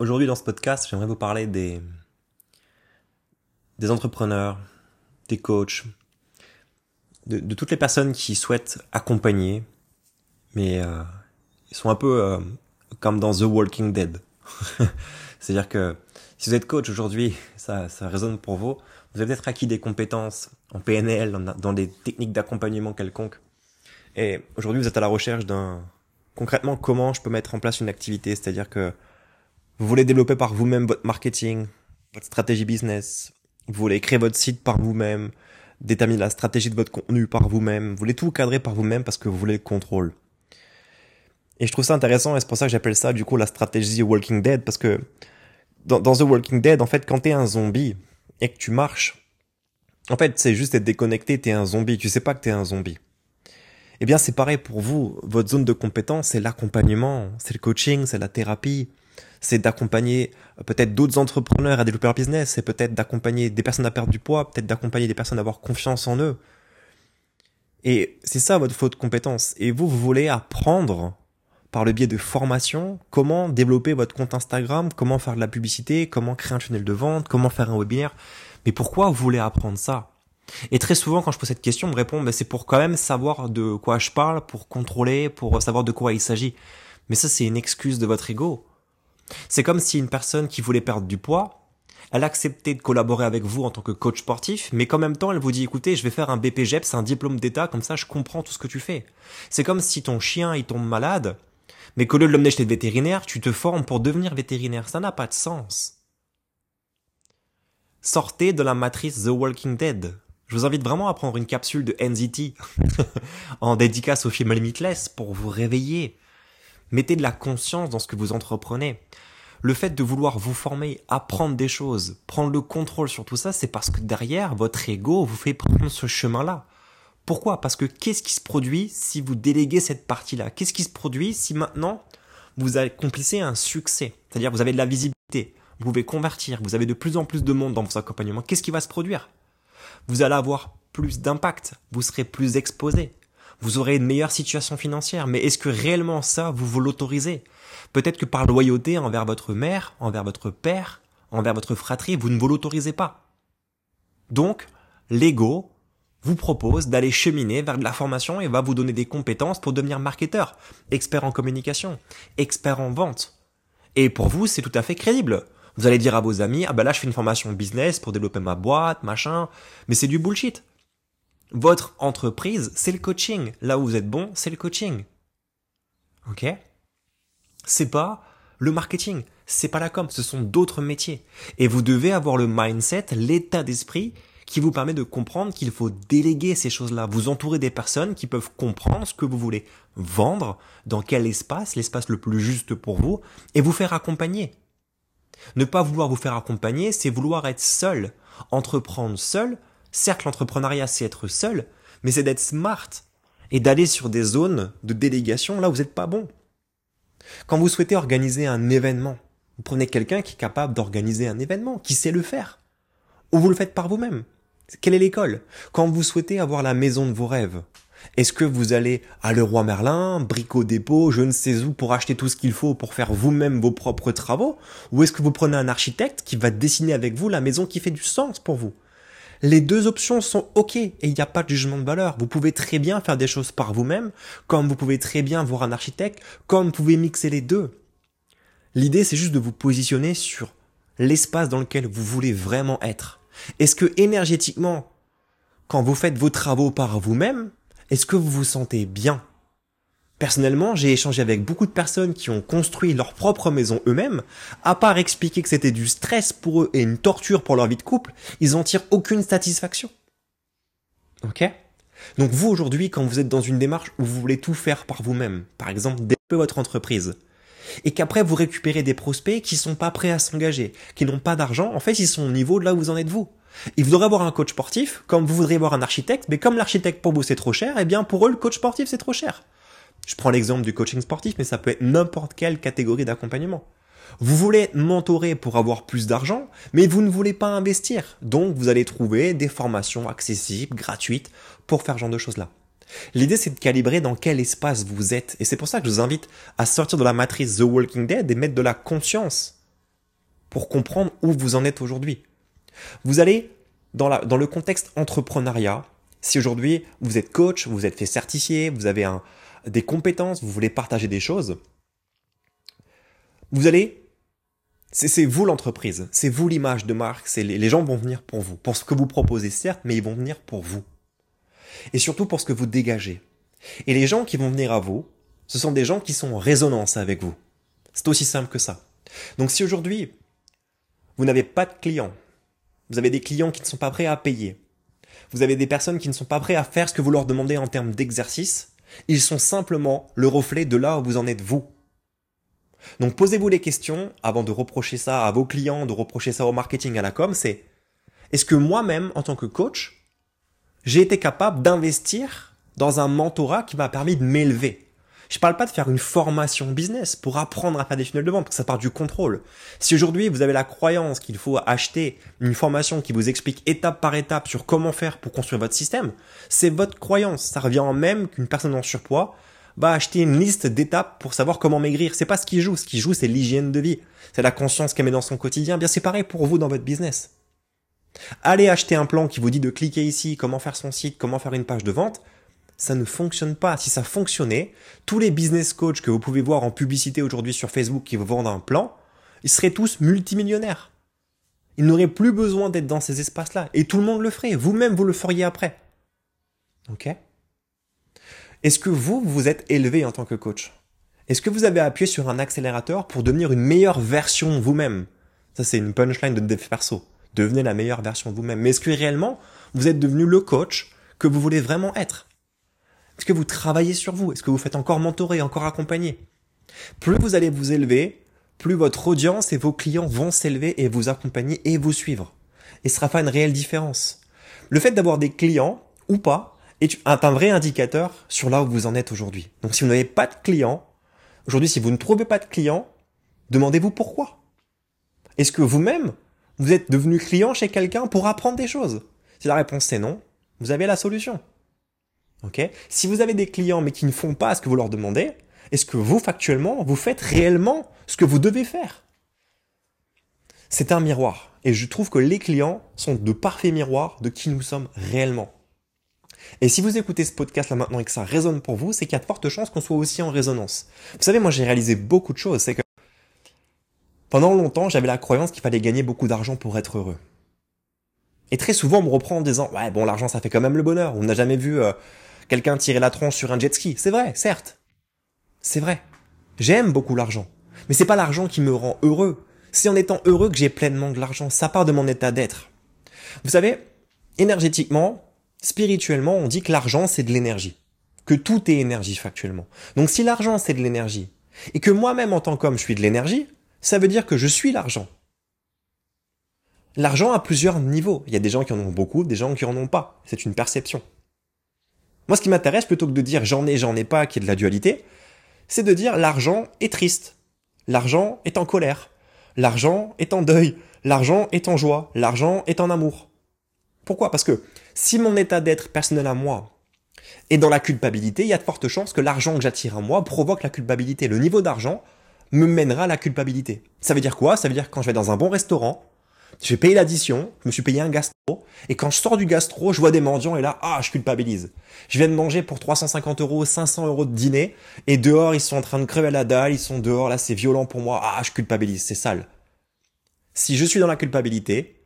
Aujourd'hui, dans ce podcast, j'aimerais vous parler des, des entrepreneurs, des coachs, de, de, toutes les personnes qui souhaitent accompagner, mais euh, ils sont un peu euh, comme dans The Walking Dead. C'est-à-dire que si vous êtes coach aujourd'hui, ça, ça résonne pour vous, vous avez peut-être acquis des compétences en PNL, dans, dans des techniques d'accompagnement quelconque. Et aujourd'hui, vous êtes à la recherche d'un... Concrètement, comment je peux mettre en place une activité C'est-à-dire que vous voulez développer par vous-même votre marketing, votre stratégie business, vous voulez créer votre site par vous-même, déterminer la stratégie de votre contenu par vous-même, vous voulez tout cadrer par vous-même parce que vous voulez le contrôle. Et je trouve ça intéressant et c'est pour ça que j'appelle ça du coup la stratégie Walking Dead parce que dans, The Walking Dead, en fait, quand t'es un zombie et que tu marches, en fait, c'est juste être déconnecté, t'es un zombie, tu sais pas que t'es un zombie. Eh bien, c'est pareil pour vous. Votre zone de compétence, c'est l'accompagnement, c'est le coaching, c'est la thérapie, c'est d'accompagner euh, peut-être d'autres entrepreneurs à développer leur business, c'est peut-être d'accompagner des personnes à perdre du poids, peut-être d'accompagner des personnes à avoir confiance en eux. Et c'est ça votre faute de compétence. Et vous, vous voulez apprendre par le biais de formation comment développer votre compte Instagram, comment faire de la publicité, comment créer un tunnel de vente, comment faire un webinaire. Mais pourquoi vous voulez apprendre ça? Et très souvent, quand je pose cette question, on me répond, ben, c'est pour quand même savoir de quoi je parle, pour contrôler, pour savoir de quoi il s'agit. Mais ça, c'est une excuse de votre ego. C'est comme si une personne qui voulait perdre du poids, elle acceptait de collaborer avec vous en tant que coach sportif, mais qu'en même temps, elle vous dit, écoutez, je vais faire un BPGEP, c'est un diplôme d'état, comme ça, je comprends tout ce que tu fais. C'est comme si ton chien, il tombe malade, mais qu'au lieu de l'emmener chez vétérinaire, tu te formes pour devenir vétérinaire. Ça n'a pas de sens. Sortez de la matrice The Walking Dead. Je vous invite vraiment à prendre une capsule de NZT en dédicace au film Limitless pour vous réveiller, Mettez de la conscience dans ce que vous entreprenez. Le fait de vouloir vous former, apprendre des choses, prendre le contrôle sur tout ça, c'est parce que derrière, votre ego vous fait prendre ce chemin-là. Pourquoi? Parce que qu'est-ce qui se produit si vous déléguez cette partie-là? Qu'est-ce qui se produit si maintenant vous accomplissez un succès? C'est-à-dire vous avez de la visibilité, vous pouvez convertir, vous avez de plus en plus de monde dans vos accompagnements. Qu'est-ce qui va se produire? Vous allez avoir plus d'impact, vous serez plus exposé, vous aurez une meilleure situation financière. Mais est-ce que réellement ça, vous vous l'autorisez? Peut-être que par loyauté envers votre mère, envers votre père, envers votre fratrie, vous ne vous l'autorisez pas. Donc, l'ego vous propose d'aller cheminer vers de la formation et va vous donner des compétences pour devenir marketeur, expert en communication, expert en vente. Et pour vous, c'est tout à fait crédible. Vous allez dire à vos amis, ah ben là je fais une formation business pour développer ma boîte, machin, mais c'est du bullshit. Votre entreprise, c'est le coaching. Là où vous êtes bon, c'est le coaching. Ok? C'est pas le marketing, c'est pas la com, ce sont d'autres métiers. Et vous devez avoir le mindset, l'état d'esprit qui vous permet de comprendre qu'il faut déléguer ces choses-là, vous entourer des personnes qui peuvent comprendre ce que vous voulez vendre, dans quel espace, l'espace le plus juste pour vous, et vous faire accompagner. Ne pas vouloir vous faire accompagner, c'est vouloir être seul. Entreprendre seul, Certes, l'entrepreneuriat, c'est être seul, mais c'est d'être smart et d'aller sur des zones de délégation là où vous n'êtes pas bon. Quand vous souhaitez organiser un événement, vous prenez quelqu'un qui est capable d'organiser un événement, qui sait le faire. Ou vous le faites par vous-même. Quelle est l'école? Quand vous souhaitez avoir la maison de vos rêves, est-ce que vous allez à Leroy Merlin, Brico Dépôt, je ne sais où, pour acheter tout ce qu'il faut pour faire vous-même vos propres travaux? Ou est-ce que vous prenez un architecte qui va dessiner avec vous la maison qui fait du sens pour vous? Les deux options sont OK et il n'y a pas de jugement de valeur. Vous pouvez très bien faire des choses par vous-même, comme vous pouvez très bien voir un architecte, comme vous pouvez mixer les deux. L'idée, c'est juste de vous positionner sur l'espace dans lequel vous voulez vraiment être. Est-ce que énergétiquement, quand vous faites vos travaux par vous-même, est-ce que vous vous sentez bien? Personnellement, j'ai échangé avec beaucoup de personnes qui ont construit leur propre maison eux-mêmes. À part expliquer que c'était du stress pour eux et une torture pour leur vie de couple, ils en tirent aucune satisfaction. Ok? Donc vous aujourd'hui, quand vous êtes dans une démarche où vous voulez tout faire par vous-même, par exemple développer votre entreprise, et qu'après vous récupérez des prospects qui sont pas prêts à s'engager, qui n'ont pas d'argent, en fait ils sont au niveau de là où vous en êtes vous. Ils voudraient avoir un coach sportif, comme vous voudriez avoir un architecte, mais comme l'architecte pour vous c'est trop cher, eh bien pour eux le coach sportif c'est trop cher. Je prends l'exemple du coaching sportif, mais ça peut être n'importe quelle catégorie d'accompagnement. Vous voulez mentorer pour avoir plus d'argent, mais vous ne voulez pas investir. Donc vous allez trouver des formations accessibles, gratuites, pour faire ce genre de choses-là. L'idée, c'est de calibrer dans quel espace vous êtes. Et c'est pour ça que je vous invite à sortir de la matrice The Walking Dead et mettre de la conscience pour comprendre où vous en êtes aujourd'hui. Vous allez, dans le contexte entrepreneuriat, si aujourd'hui vous êtes coach, vous êtes fait certifier, vous avez un, des compétences, vous voulez partager des choses, vous allez, c'est vous l'entreprise, c'est vous l'image de marque, c'est les, les gens vont venir pour vous, pour ce que vous proposez certes, mais ils vont venir pour vous. Et surtout pour ce que vous dégagez. Et les gens qui vont venir à vous, ce sont des gens qui sont en résonance avec vous. C'est aussi simple que ça. Donc si aujourd'hui, vous n'avez pas de clients, vous avez des clients qui ne sont pas prêts à payer, vous avez des personnes qui ne sont pas prêts à faire ce que vous leur demandez en termes d'exercice, ils sont simplement le reflet de là où vous en êtes vous. Donc posez-vous les questions avant de reprocher ça à vos clients, de reprocher ça au marketing, à la com, c'est est-ce que moi-même, en tant que coach, j'ai été capable d'investir dans un mentorat qui m'a permis de m'élever? Je parle pas de faire une formation business pour apprendre à faire des funnels de vente, parce que ça part du contrôle. Si aujourd'hui vous avez la croyance qu'il faut acheter une formation qui vous explique étape par étape sur comment faire pour construire votre système, c'est votre croyance. Ça revient en même qu'une personne en surpoids va acheter une liste d'étapes pour savoir comment maigrir. C'est pas ce qui joue. Ce qui joue, c'est l'hygiène de vie. C'est la conscience qu'elle met dans son quotidien. Bien, c'est pareil pour vous dans votre business. Allez acheter un plan qui vous dit de cliquer ici, comment faire son site, comment faire une page de vente ça ne fonctionne pas. Si ça fonctionnait, tous les business coachs que vous pouvez voir en publicité aujourd'hui sur Facebook qui vous vendent un plan, ils seraient tous multimillionnaires. Ils n'auraient plus besoin d'être dans ces espaces-là. Et tout le monde le ferait. Vous-même, vous le feriez après. Ok? Est-ce que vous, vous êtes élevé en tant que coach? Est-ce que vous avez appuyé sur un accélérateur pour devenir une meilleure version vous-même? Ça, c'est une punchline de Dev Perso. Devenez la meilleure version vous-même. Mais est-ce que réellement, vous êtes devenu le coach que vous voulez vraiment être? Est-ce que vous travaillez sur vous? Est-ce que vous faites encore mentorer, encore accompagner? Plus vous allez vous élever, plus votre audience et vos clients vont s'élever et vous accompagner et vous suivre. Et ce sera pas une réelle différence. Le fait d'avoir des clients ou pas est un vrai indicateur sur là où vous en êtes aujourd'hui. Donc si vous n'avez pas de clients, aujourd'hui si vous ne trouvez pas de clients, demandez-vous pourquoi. Est-ce que vous-même, vous êtes devenu client chez quelqu'un pour apprendre des choses? Si la réponse c'est non, vous avez la solution. Si vous avez des clients mais qui ne font pas ce que vous leur demandez, est-ce que vous, factuellement, vous faites réellement ce que vous devez faire? C'est un miroir. Et je trouve que les clients sont de parfaits miroirs de qui nous sommes réellement. Et si vous écoutez ce podcast là maintenant et que ça résonne pour vous, c'est qu'il y a de fortes chances qu'on soit aussi en résonance. Vous savez, moi j'ai réalisé beaucoup de choses. C'est que pendant longtemps, j'avais la croyance qu'il fallait gagner beaucoup d'argent pour être heureux. Et très souvent, on me reprend en disant, ouais, bon, l'argent, ça fait quand même le bonheur. On n'a jamais vu euh, quelqu'un tirer la tronche sur un jet ski. C'est vrai, certes. C'est vrai. J'aime beaucoup l'argent. Mais c'est pas l'argent qui me rend heureux. C'est en étant heureux que j'ai pleinement de l'argent. Ça part de mon état d'être. Vous savez, énergétiquement, spirituellement, on dit que l'argent, c'est de l'énergie. Que tout est énergie factuellement. Donc si l'argent, c'est de l'énergie, et que moi-même, en tant qu'homme, je suis de l'énergie, ça veut dire que je suis l'argent. L'argent a plusieurs niveaux. Il y a des gens qui en ont beaucoup, des gens qui en ont pas. C'est une perception. Moi, ce qui m'intéresse, plutôt que de dire j'en ai, j'en ai pas, qui est de la dualité, c'est de dire l'argent est triste, l'argent est en colère, l'argent est en deuil, l'argent est en joie, l'argent est en amour. Pourquoi? Parce que si mon état d'être personnel à moi est dans la culpabilité, il y a de fortes chances que l'argent que j'attire à moi provoque la culpabilité. Le niveau d'argent me mènera à la culpabilité. Ça veut dire quoi? Ça veut dire que quand je vais dans un bon restaurant, j'ai payé l'addition, je me suis payé un gastro, et quand je sors du gastro, je vois des mendiants et là, ah, je culpabilise. Je viens de manger pour 350 euros, 500 euros de dîner, et dehors, ils sont en train de crever la dalle, ils sont dehors, là, c'est violent pour moi, ah, je culpabilise, c'est sale. Si je suis dans la culpabilité,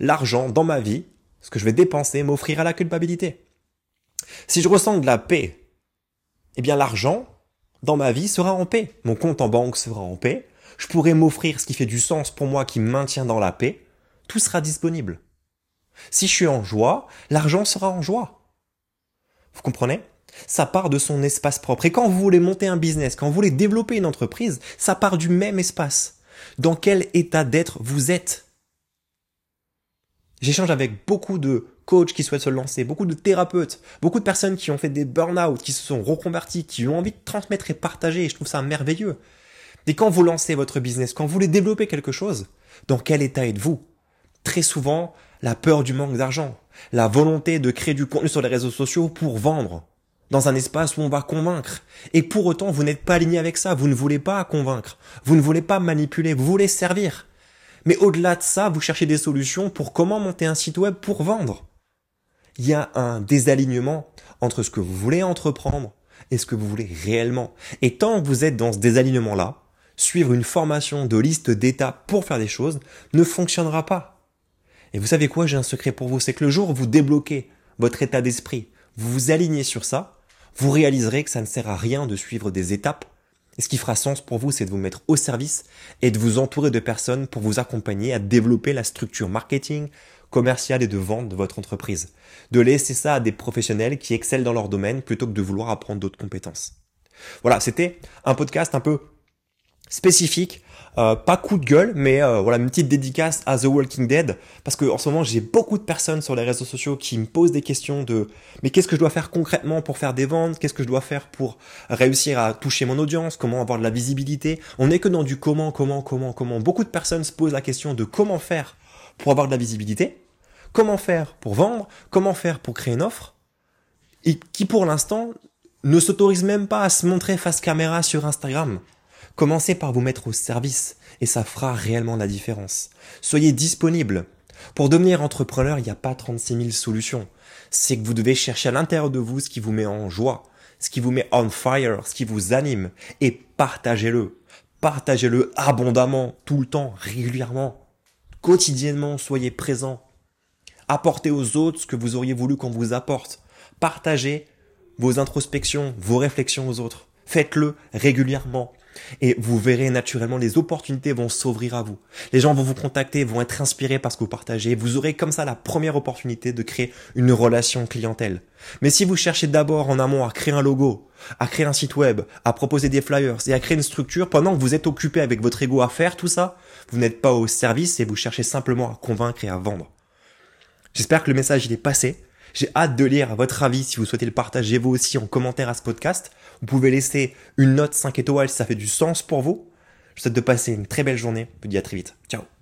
l'argent dans ma vie, ce que je vais dépenser, m'offrira la culpabilité. Si je ressens de la paix, eh bien l'argent dans ma vie sera en paix. Mon compte en banque sera en paix. Je pourrai m'offrir ce qui fait du sens pour moi, qui me maintient dans la paix tout sera disponible. Si je suis en joie, l'argent sera en joie. Vous comprenez? Ça part de son espace propre. Et quand vous voulez monter un business, quand vous voulez développer une entreprise, ça part du même espace. Dans quel état d'être vous êtes? J'échange avec beaucoup de coachs qui souhaitent se lancer, beaucoup de thérapeutes, beaucoup de personnes qui ont fait des burn-out, qui se sont reconvertis, qui ont envie de transmettre et partager, et je trouve ça merveilleux. Et quand vous lancez votre business, quand vous voulez développer quelque chose, dans quel état êtes-vous? Très souvent la peur du manque d'argent, la volonté de créer du contenu sur les réseaux sociaux pour vendre, dans un espace où on va convaincre. Et pour autant, vous n'êtes pas aligné avec ça, vous ne voulez pas convaincre, vous ne voulez pas manipuler, vous voulez servir. Mais au-delà de ça, vous cherchez des solutions pour comment monter un site web pour vendre. Il y a un désalignement entre ce que vous voulez entreprendre et ce que vous voulez réellement. Et tant que vous êtes dans ce désalignement-là, suivre une formation de liste d'étapes pour faire des choses ne fonctionnera pas. Et vous savez quoi, j'ai un secret pour vous, c'est que le jour où vous débloquez votre état d'esprit, vous vous alignez sur ça, vous réaliserez que ça ne sert à rien de suivre des étapes. Et ce qui fera sens pour vous, c'est de vous mettre au service et de vous entourer de personnes pour vous accompagner à développer la structure marketing, commerciale et de vente de votre entreprise. De laisser ça à des professionnels qui excellent dans leur domaine plutôt que de vouloir apprendre d'autres compétences. Voilà, c'était un podcast un peu spécifique, euh, pas coup de gueule, mais euh, voilà une petite dédicace à The Walking Dead parce que en ce moment j'ai beaucoup de personnes sur les réseaux sociaux qui me posent des questions de mais qu'est-ce que je dois faire concrètement pour faire des ventes, qu'est-ce que je dois faire pour réussir à toucher mon audience, comment avoir de la visibilité? On n'est que dans du comment, comment, comment, comment. Beaucoup de personnes se posent la question de comment faire pour avoir de la visibilité, comment faire pour vendre, comment faire pour créer une offre, et qui pour l'instant ne s'autorisent même pas à se montrer face caméra sur Instagram. Commencez par vous mettre au service et ça fera réellement la différence. Soyez disponible. Pour devenir entrepreneur, il n'y a pas 36 000 solutions. C'est que vous devez chercher à l'intérieur de vous ce qui vous met en joie, ce qui vous met on fire, ce qui vous anime et partagez-le. Partagez-le abondamment, tout le temps, régulièrement. Quotidiennement, soyez présent. Apportez aux autres ce que vous auriez voulu qu'on vous apporte. Partagez vos introspections, vos réflexions aux autres. Faites-le régulièrement. Et vous verrez naturellement, les opportunités vont s'ouvrir à vous. Les gens vont vous contacter, vont être inspirés par ce que vous partagez. Vous aurez comme ça la première opportunité de créer une relation clientèle. Mais si vous cherchez d'abord en amont à créer un logo, à créer un site web, à proposer des flyers et à créer une structure pendant que vous êtes occupé avec votre ego à faire tout ça, vous n'êtes pas au service et vous cherchez simplement à convaincre et à vendre. J'espère que le message il est passé. J'ai hâte de lire votre avis si vous souhaitez le partager vous aussi en commentaire à ce podcast. Vous pouvez laisser une note 5 étoiles si ça fait du sens pour vous. Je vous souhaite de passer une très belle journée. Je vous dis à très vite. Ciao